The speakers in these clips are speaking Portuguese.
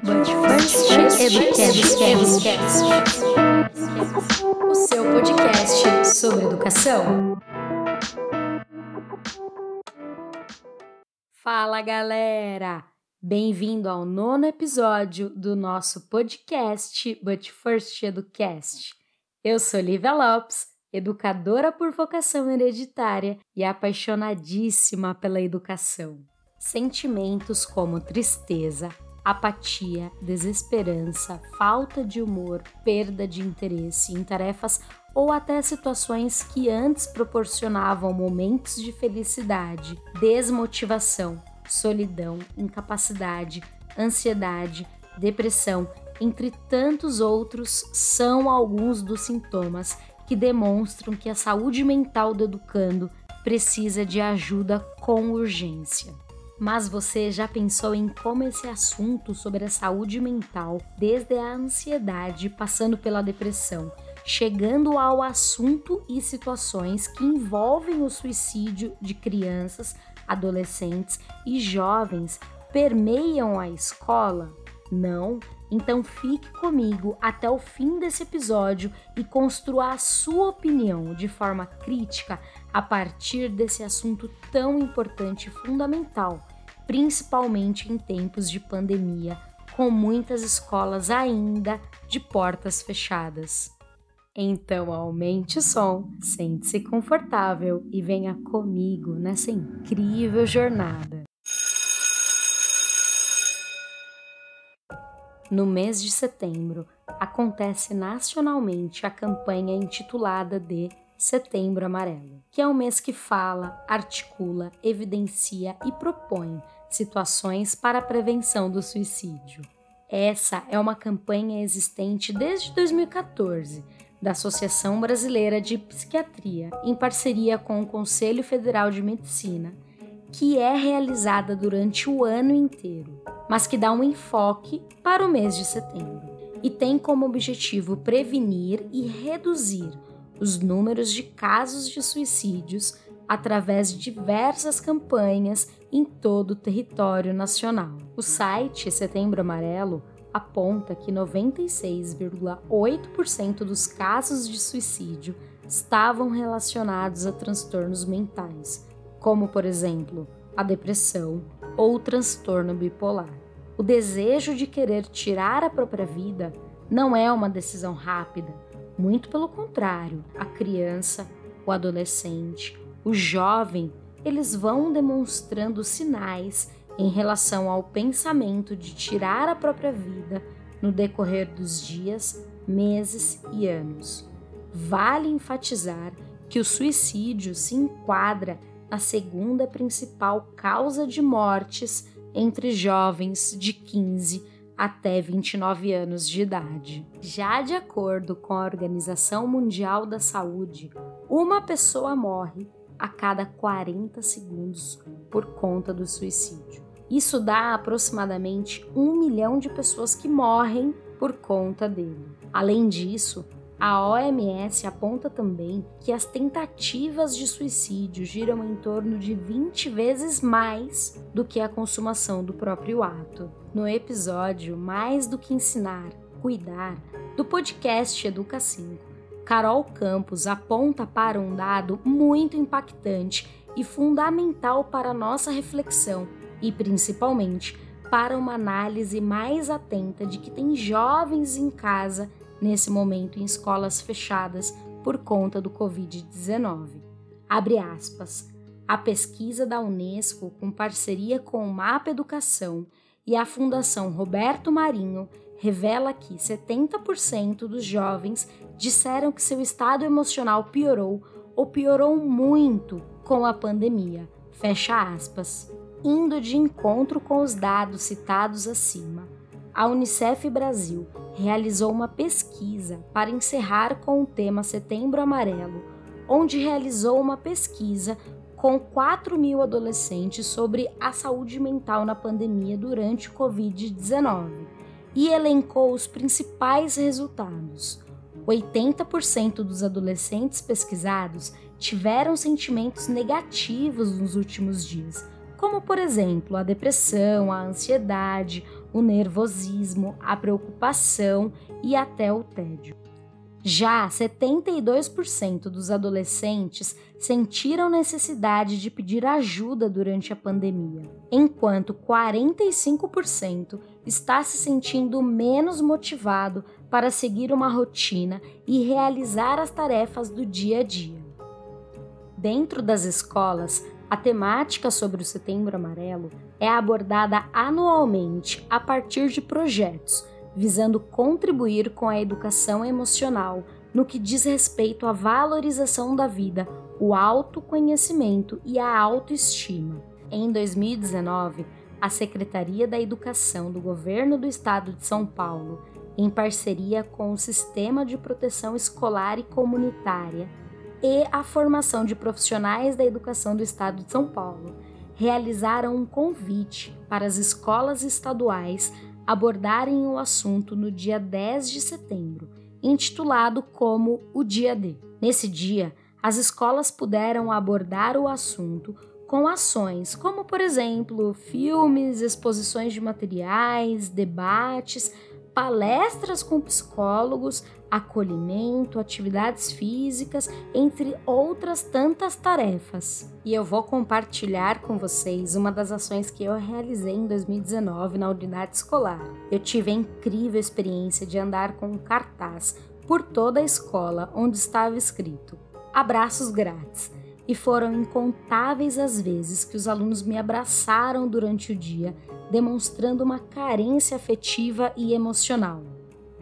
But first, Educast, o seu podcast sobre educação. Fala galera! Bem-vindo ao nono episódio do nosso podcast But First Educast. Eu sou Lívia Lopes, educadora por vocação hereditária e apaixonadíssima pela educação. Sentimentos como tristeza, apatia, desesperança, falta de humor, perda de interesse em tarefas ou até situações que antes proporcionavam momentos de felicidade, desmotivação, solidão, incapacidade, ansiedade, depressão, entre tantos outros, são alguns dos sintomas que demonstram que a saúde mental do educando precisa de ajuda com urgência. Mas você já pensou em como esse assunto sobre a saúde mental, desde a ansiedade, passando pela depressão, chegando ao assunto e situações que envolvem o suicídio de crianças, adolescentes e jovens, permeiam a escola? Não? Então fique comigo até o fim desse episódio e construa a sua opinião de forma crítica a partir desse assunto tão importante e fundamental principalmente em tempos de pandemia, com muitas escolas ainda de portas fechadas. Então aumente o som, sente-se confortável e venha comigo nessa incrível jornada. No mês de setembro, acontece nacionalmente a campanha intitulada de Setembro Amarelo, que é um mês que fala, articula, evidencia e propõe situações para a prevenção do suicídio. Essa é uma campanha existente desde 2014 da Associação Brasileira de Psiquiatria, em parceria com o Conselho Federal de Medicina, que é realizada durante o ano inteiro, mas que dá um enfoque para o mês de setembro e tem como objetivo prevenir e reduzir os números de casos de suicídios através de diversas campanhas em todo o território nacional. O site Setembro Amarelo aponta que 96,8% dos casos de suicídio estavam relacionados a transtornos mentais, como, por exemplo, a depressão ou o transtorno bipolar. O desejo de querer tirar a própria vida não é uma decisão rápida, muito pelo contrário, a criança, o adolescente o jovem, eles vão demonstrando sinais em relação ao pensamento de tirar a própria vida no decorrer dos dias, meses e anos. Vale enfatizar que o suicídio se enquadra na segunda principal causa de mortes entre jovens de 15 até 29 anos de idade. Já de acordo com a Organização Mundial da Saúde, uma pessoa morre a cada 40 segundos por conta do suicídio. Isso dá aproximadamente um milhão de pessoas que morrem por conta dele. Além disso, a OMS aponta também que as tentativas de suicídio giram em torno de 20 vezes mais do que a consumação do próprio ato. No episódio Mais do que Ensinar, Cuidar, do podcast Educa 5, Carol Campos aponta para um dado muito impactante e fundamental para a nossa reflexão e, principalmente, para uma análise mais atenta de que tem jovens em casa nesse momento em escolas fechadas por conta do Covid-19. Abre aspas. A pesquisa da Unesco, com parceria com o Mapa Educação e a Fundação Roberto Marinho, revela que 70% dos jovens disseram que seu estado emocional piorou ou piorou muito com a pandemia. Fecha aspas. Indo de encontro com os dados citados acima, a Unicef Brasil realizou uma pesquisa para encerrar com o tema Setembro Amarelo, onde realizou uma pesquisa com 4 mil adolescentes sobre a saúde mental na pandemia durante o Covid-19 e elencou os principais resultados. 80% dos adolescentes pesquisados tiveram sentimentos negativos nos últimos dias, como por exemplo a depressão, a ansiedade o nervosismo, a preocupação e até o tédio. Já 72% dos adolescentes sentiram necessidade de pedir ajuda durante a pandemia, enquanto 45% está se sentindo menos motivado para seguir uma rotina e realizar as tarefas do dia a dia. Dentro das escolas, a temática sobre o Setembro Amarelo é abordada anualmente a partir de projetos visando contribuir com a educação emocional no que diz respeito à valorização da vida, o autoconhecimento e a autoestima. Em 2019, a Secretaria da Educação do Governo do Estado de São Paulo, em parceria com o Sistema de Proteção Escolar e Comunitária e a Formação de Profissionais da Educação do Estado de São Paulo, realizaram um convite para as escolas estaduais abordarem o assunto no dia 10 de setembro, intitulado como o Dia D. Nesse dia, as escolas puderam abordar o assunto com ações como, por exemplo, filmes, exposições de materiais, debates, palestras com psicólogos, acolhimento, atividades físicas, entre outras tantas tarefas. E eu vou compartilhar com vocês uma das ações que eu realizei em 2019 na unidade escolar. Eu tive a incrível experiência de andar com um cartaz por toda a escola onde estava escrito: Abraços grátis e foram incontáveis as vezes que os alunos me abraçaram durante o dia, demonstrando uma carência afetiva e emocional.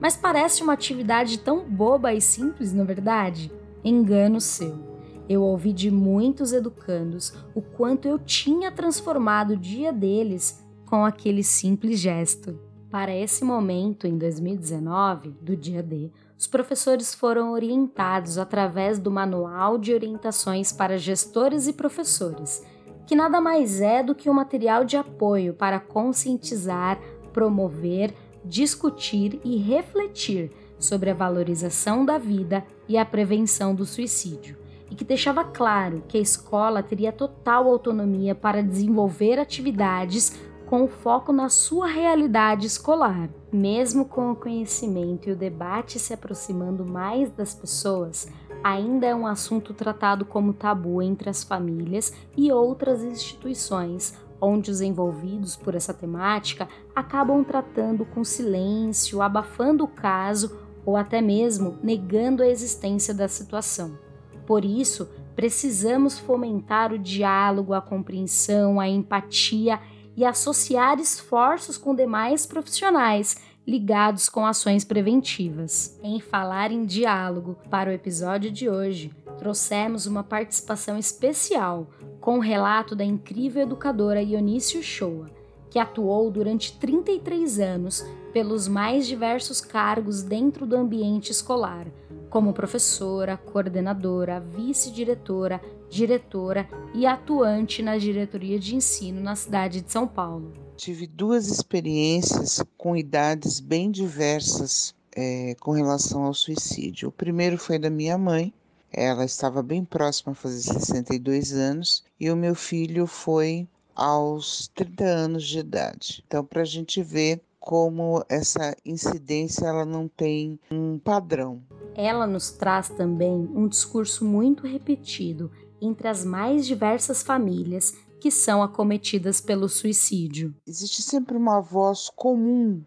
Mas parece uma atividade tão boba e simples, na é verdade? Engano seu. Eu ouvi de muitos educandos o quanto eu tinha transformado o dia deles com aquele simples gesto. Para esse momento, em 2019, do dia D, os professores foram orientados através do Manual de Orientações para Gestores e Professores, que nada mais é do que um material de apoio para conscientizar, promover, discutir e refletir sobre a valorização da vida e a prevenção do suicídio, e que deixava claro que a escola teria total autonomia para desenvolver atividades com foco na sua realidade escolar. Mesmo com o conhecimento e o debate se aproximando mais das pessoas, ainda é um assunto tratado como tabu entre as famílias e outras instituições, onde os envolvidos por essa temática acabam tratando com silêncio, abafando o caso ou até mesmo negando a existência da situação. Por isso, precisamos fomentar o diálogo, a compreensão, a empatia e associar esforços com demais profissionais ligados com ações preventivas. Em falar em diálogo, para o episódio de hoje, trouxemos uma participação especial com o relato da incrível educadora Ionício Shoa, que atuou durante 33 anos pelos mais diversos cargos dentro do ambiente escolar, como professora, coordenadora, vice-diretora, diretora e atuante na diretoria de ensino na cidade de São Paulo. Tive duas experiências com idades bem diversas é, com relação ao suicídio. O primeiro foi da minha mãe, ela estava bem próxima a fazer 62 anos, e o meu filho foi aos 30 anos de idade. Então, para a gente ver como essa incidência ela não tem um padrão. Ela nos traz também um discurso muito repetido entre as mais diversas famílias que são acometidas pelo suicídio. Existe sempre uma voz comum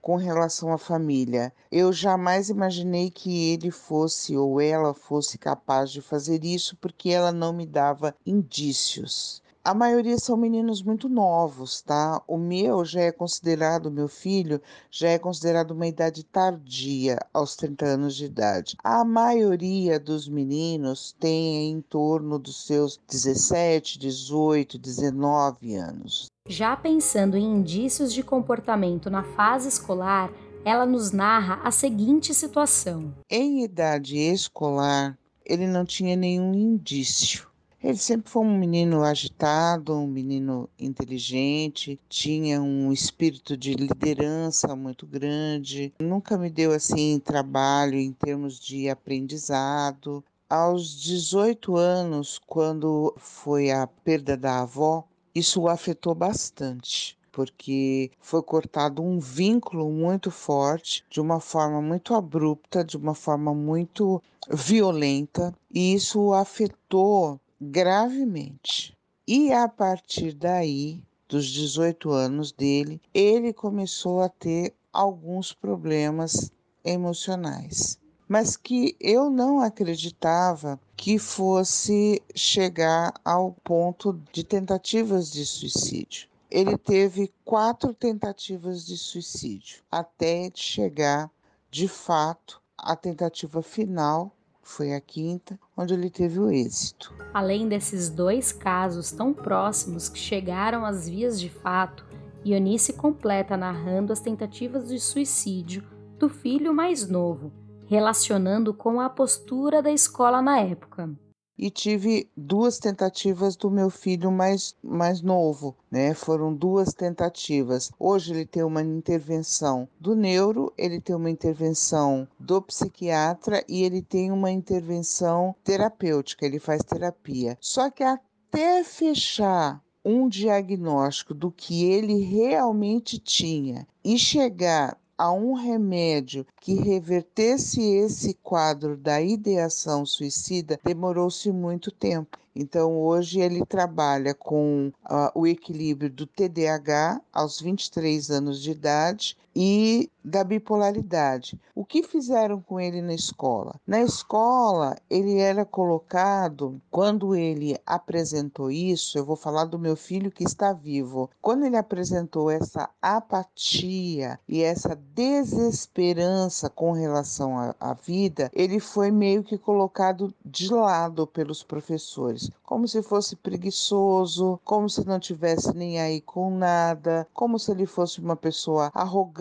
com relação à família. Eu jamais imaginei que ele fosse ou ela fosse capaz de fazer isso porque ela não me dava indícios. A maioria são meninos muito novos, tá? O meu já é considerado, meu filho, já é considerado uma idade tardia, aos 30 anos de idade. A maioria dos meninos tem em torno dos seus 17, 18, 19 anos. Já pensando em indícios de comportamento na fase escolar, ela nos narra a seguinte situação: Em idade escolar, ele não tinha nenhum indício. Ele sempre foi um menino agitado, um menino inteligente, tinha um espírito de liderança muito grande, nunca me deu assim trabalho em termos de aprendizado. Aos 18 anos, quando foi a perda da avó, isso o afetou bastante porque foi cortado um vínculo muito forte, de uma forma muito abrupta, de uma forma muito violenta, e isso o afetou gravemente. E a partir daí, dos 18 anos dele, ele começou a ter alguns problemas emocionais, mas que eu não acreditava que fosse chegar ao ponto de tentativas de suicídio. Ele teve quatro tentativas de suicídio até chegar, de fato, à tentativa final foi a quinta, onde ele teve o êxito. Além desses dois casos tão próximos que chegaram às vias de fato, Ionice completa narrando as tentativas de suicídio do filho mais novo, relacionando com a postura da escola na época e tive duas tentativas do meu filho mais, mais novo, né? Foram duas tentativas. Hoje ele tem uma intervenção do neuro, ele tem uma intervenção do psiquiatra e ele tem uma intervenção terapêutica, ele faz terapia. Só que até fechar um diagnóstico do que ele realmente tinha e chegar a um remédio que revertesse esse quadro da ideação suicida demorou-se muito tempo. Então, hoje ele trabalha com uh, o equilíbrio do TDAH aos 23 anos de idade e da bipolaridade. O que fizeram com ele na escola? Na escola, ele era colocado, quando ele apresentou isso, eu vou falar do meu filho que está vivo. Quando ele apresentou essa apatia e essa desesperança com relação à, vida, ele foi meio que colocado de lado pelos professores, como se fosse preguiçoso, como se não tivesse nem aí com nada, como se ele fosse uma pessoa arrogante,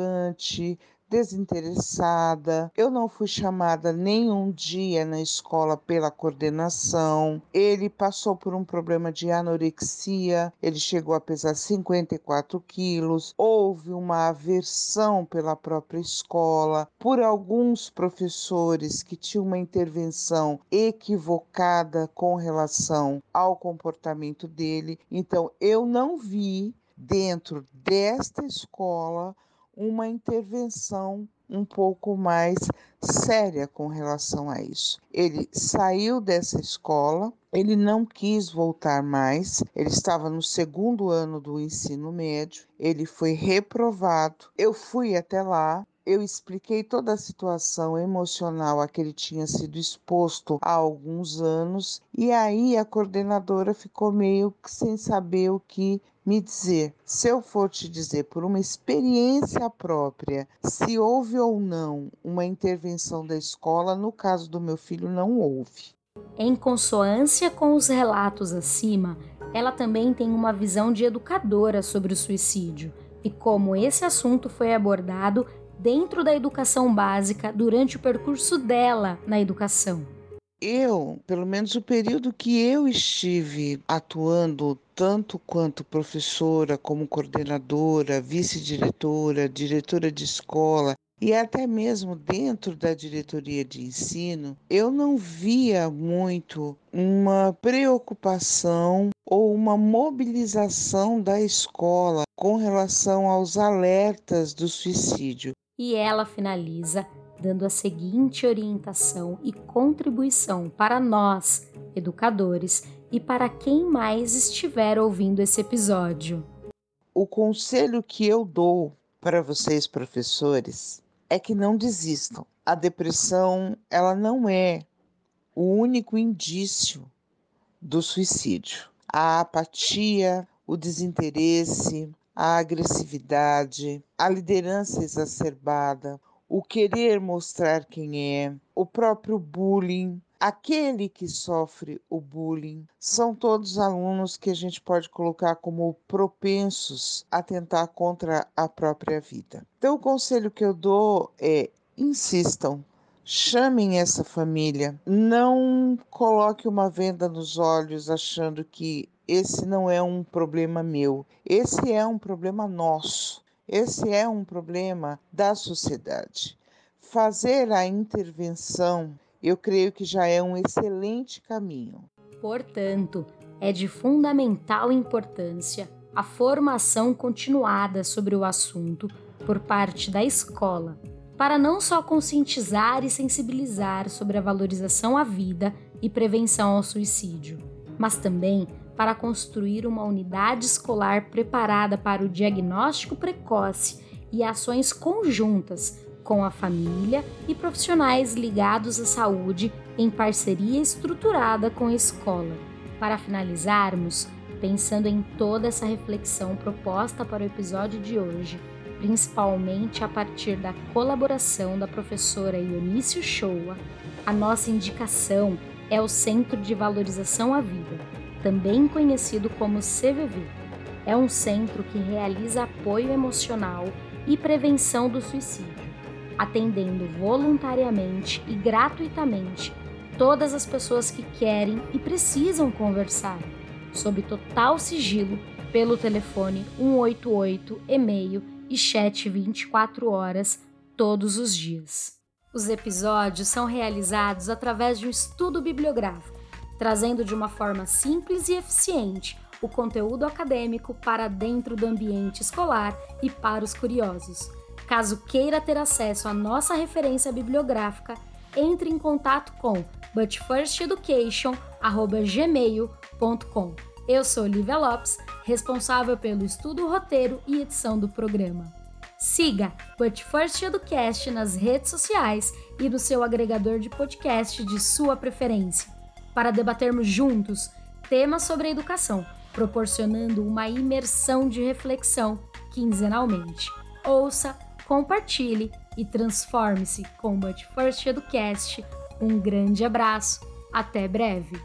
desinteressada. Eu não fui chamada nenhum dia na escola pela coordenação. Ele passou por um problema de anorexia, ele chegou a pesar 54 quilos. Houve uma aversão pela própria escola, por alguns professores que tinham uma intervenção equivocada com relação ao comportamento dele. Então, eu não vi dentro desta escola uma intervenção um pouco mais séria com relação a isso. Ele saiu dessa escola, ele não quis voltar mais, ele estava no segundo ano do ensino médio, ele foi reprovado. Eu fui até lá, eu expliquei toda a situação emocional a que ele tinha sido exposto há alguns anos, e aí a coordenadora ficou meio que sem saber o que me dizer, se eu for te dizer por uma experiência própria, se houve ou não uma intervenção da escola, no caso do meu filho, não houve. Em consonância com os relatos acima, ela também tem uma visão de educadora sobre o suicídio e como esse assunto foi abordado dentro da educação básica durante o percurso dela na educação. Eu, pelo menos o período que eu estive atuando tanto quanto professora, como coordenadora, vice-diretora, diretora de escola e até mesmo dentro da diretoria de ensino, eu não via muito uma preocupação ou uma mobilização da escola com relação aos alertas do suicídio. E ela finaliza dando a seguinte orientação e contribuição para nós, educadores, e para quem mais estiver ouvindo esse episódio. O conselho que eu dou para vocês, professores, é que não desistam. A depressão, ela não é o único indício do suicídio. A apatia, o desinteresse, a agressividade, a liderança exacerbada, o querer mostrar quem é, o próprio bullying, aquele que sofre o bullying, são todos alunos que a gente pode colocar como propensos a tentar contra a própria vida. Então, o conselho que eu dou é: insistam, chamem essa família, não coloque uma venda nos olhos achando que esse não é um problema meu, esse é um problema nosso. Esse é um problema da sociedade. Fazer a intervenção, eu creio que já é um excelente caminho. Portanto, é de fundamental importância a formação continuada sobre o assunto por parte da escola, para não só conscientizar e sensibilizar sobre a valorização à vida e prevenção ao suicídio, mas também para construir uma unidade escolar preparada para o diagnóstico precoce e ações conjuntas com a família e profissionais ligados à saúde em parceria estruturada com a escola. Para finalizarmos, pensando em toda essa reflexão proposta para o episódio de hoje, principalmente a partir da colaboração da professora Ionício Shoa, a nossa indicação é o Centro de Valorização à Vida, também conhecido como CVV. É um centro que realiza apoio emocional e prevenção do suicídio, atendendo voluntariamente e gratuitamente todas as pessoas que querem e precisam conversar, sob total sigilo, pelo telefone 188, e-mail e chat 24 horas todos os dias. Os episódios são realizados através de um estudo bibliográfico, trazendo de uma forma simples e eficiente o conteúdo acadêmico para dentro do ambiente escolar e para os curiosos. Caso queira ter acesso à nossa referência bibliográfica, entre em contato com butfirsteducation@gmail.com. Eu sou Lívia Lopes, responsável pelo estudo, roteiro e edição do programa. Siga But First Educast nas redes sociais e no seu agregador de podcast de sua preferência, para debatermos juntos temas sobre educação, proporcionando uma imersão de reflexão quinzenalmente. Ouça, compartilhe e transforme-se com o But First Educast. Um grande abraço, até breve!